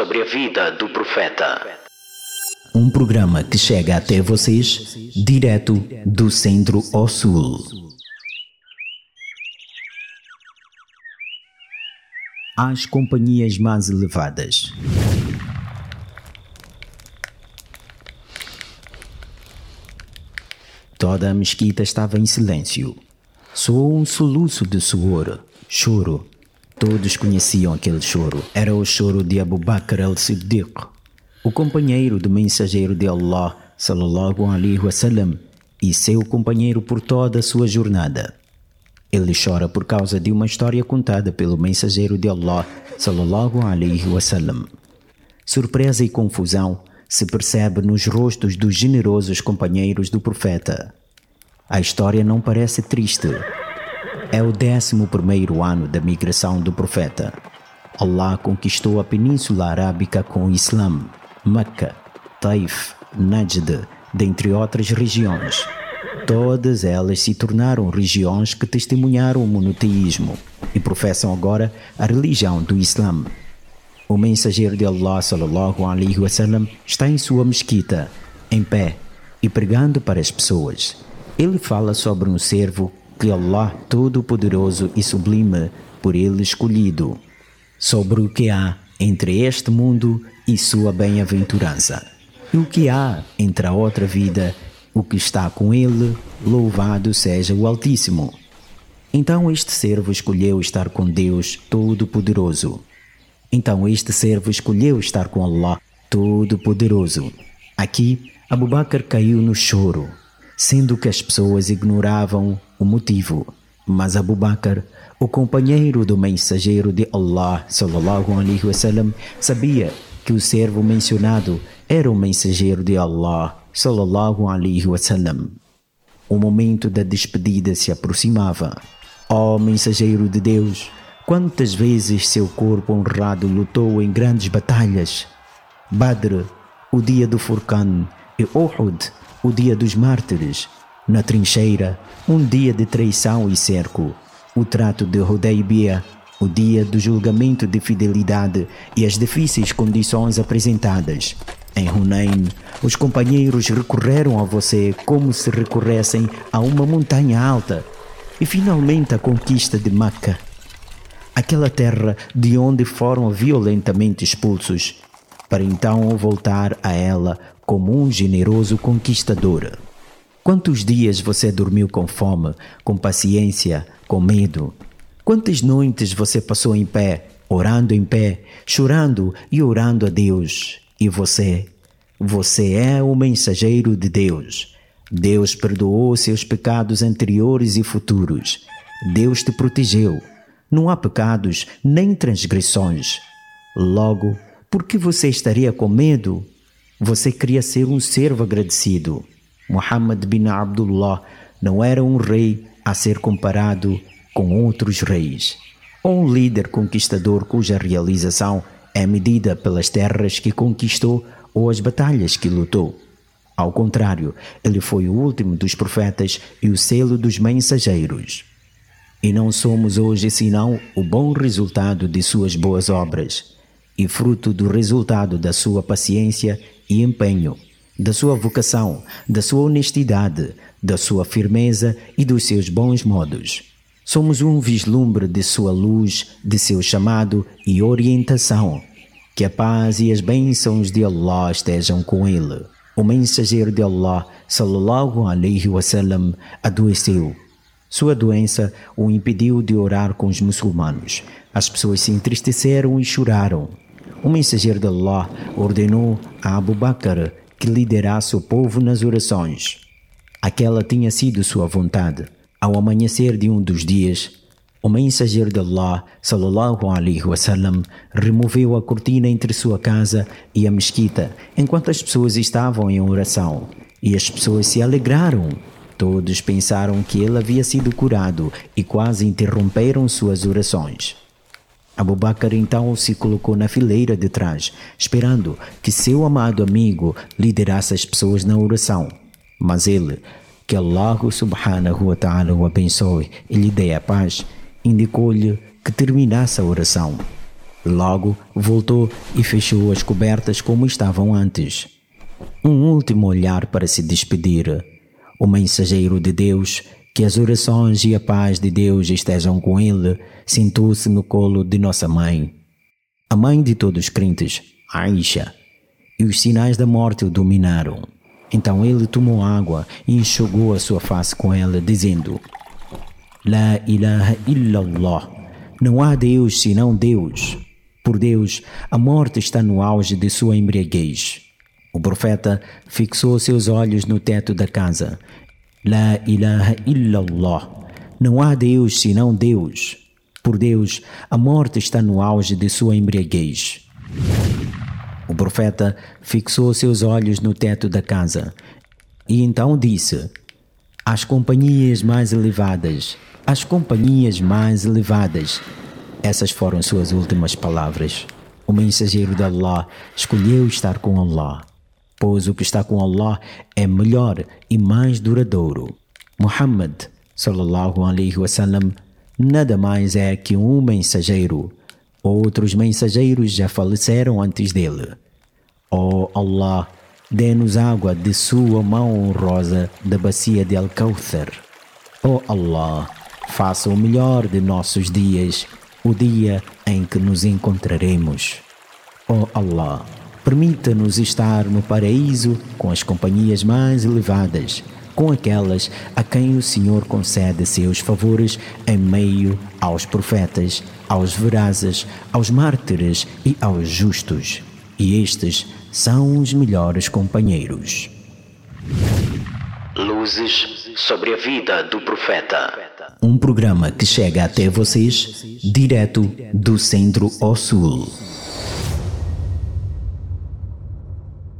sobre a vida do profeta. Um programa que chega até vocês direto do centro ao sul. As companhias mais elevadas. Toda a mesquita estava em silêncio. Soou um soluço de suor, choro. Todos conheciam aquele choro. Era o choro de Abu Bakr al-Siddiq, o companheiro do mensageiro de Allah, sallallahu alaihi wasallam, e seu companheiro por toda a sua jornada. Ele chora por causa de uma história contada pelo mensageiro de Allah, sallallahu alaihi wasallam. Surpresa e confusão se percebe nos rostos dos generosos companheiros do profeta. A história não parece triste. É o décimo primeiro ano da migração do profeta. Allah conquistou a Península Arábica com o Islã, Meca, Taif, Najd, dentre outras regiões. Todas elas se tornaram regiões que testemunharam o monoteísmo e professam agora a religião do Islã. O mensageiro de Allah sallallahu alaihi wasallam está em sua mesquita, em pé e pregando para as pessoas. Ele fala sobre um servo que Allah todo-poderoso e sublime por ele escolhido, sobre o que há entre este mundo e sua bem-aventurança, e o que há entre a outra vida, o que está com ele, louvado seja o Altíssimo. Então este servo escolheu estar com Deus Todo-Poderoso então este servo escolheu estar com Allah Todo-Poderoso. Aqui, Abu Bakr caiu no choro, sendo que as pessoas ignoravam o motivo. Mas Abu Bakr, o companheiro do mensageiro de Allah sallallahu alaihi wasallam, sabia que o servo mencionado era o mensageiro de Allah sallallahu alaihi wasallam. O momento da despedida se aproximava. Ó oh, mensageiro de Deus, Quantas vezes seu corpo honrado lutou em grandes batalhas? Badr, o dia do Furqan, e Uhud, o dia dos mártires. Na trincheira, um dia de traição e cerco. O trato de Hudaybiyah, o dia do julgamento de fidelidade e as difíceis condições apresentadas. Em Hunain, os companheiros recorreram a você como se recorressem a uma montanha alta. E finalmente a conquista de Meca aquela terra de onde foram violentamente expulsos, para então voltar a ela como um generoso conquistador. Quantos dias você dormiu com fome, com paciência, com medo? Quantas noites você passou em pé, orando em pé, chorando e orando a Deus? E você? Você é o mensageiro de Deus. Deus perdoou seus pecados anteriores e futuros. Deus te protegeu. Não há pecados nem transgressões. Logo, por que você estaria com medo? Você queria ser um servo agradecido. Muhammad bin Abdullah não era um rei a ser comparado com outros reis, ou um líder conquistador cuja realização é medida pelas terras que conquistou ou as batalhas que lutou. Ao contrário, ele foi o último dos profetas e o selo dos mensageiros. E não somos hoje senão o bom resultado de suas boas obras e fruto do resultado da sua paciência e empenho, da sua vocação, da sua honestidade, da sua firmeza e dos seus bons modos. Somos um vislumbre de sua luz, de seu chamado e orientação. Que a paz e as bênçãos de Allah estejam com ele. O mensageiro de Allah, sallallahu alaihi wasallam, adoeceu sua doença o impediu de orar com os muçulmanos. As pessoas se entristeceram e choraram. O mensageiro de Allah ordenou a Abu Bakr que liderasse o povo nas orações. Aquela tinha sido sua vontade. Ao amanhecer de um dos dias, o mensageiro de Allah, sallallahu alaihi wasallam, removeu a cortina entre sua casa e a mesquita enquanto as pessoas estavam em oração. E as pessoas se alegraram Todos pensaram que ele havia sido curado e quase interromperam suas orações. Abu Bakr então se colocou na fileira de trás, esperando que seu amado amigo liderasse as pessoas na oração. Mas ele, que Allah subhanahu wa ta'ala o abençoe e lhe dê a paz, indicou-lhe que terminasse a oração. Logo voltou e fechou as cobertas como estavam antes. Um último olhar para se despedir. O mensageiro de Deus, que as orações e a paz de Deus estejam com ele, sentou-se no colo de nossa mãe. A mãe de todos os crentes, Aisha, e os sinais da morte o dominaram. Então ele tomou água e enxugou a sua face com ela, dizendo: La ilaha illallah. Não há Deus senão Deus. Por Deus, a morte está no auge de sua embriaguez. O profeta fixou seus olhos no teto da casa. La ilaha illallah. Não há Deus senão Deus. Por Deus, a morte está no auge de sua embriaguez. O profeta fixou seus olhos no teto da casa e então disse: As companhias mais elevadas, as companhias mais elevadas. Essas foram suas últimas palavras. O mensageiro de Allah escolheu estar com Allah, pois o que está com Allah é melhor e mais duradouro. Muhammad, sallallahu alaihi wasallam, nada mais é que um mensageiro Outros mensageiros já faleceram antes dele. Oh Allah, dê-nos água de sua mão honrosa da bacia de Al-Kawthar. Oh Allah, faça o melhor de nossos dias, o dia em que nos encontraremos. Oh Allah, permita-nos estar no paraíso com as companhias mais elevadas com aquelas a quem o Senhor concede seus favores em meio aos profetas, aos verazes, aos mártires e aos justos. E estes são os melhores companheiros. Luzes sobre a vida do profeta. Um programa que chega até vocês direto do centro ao sul.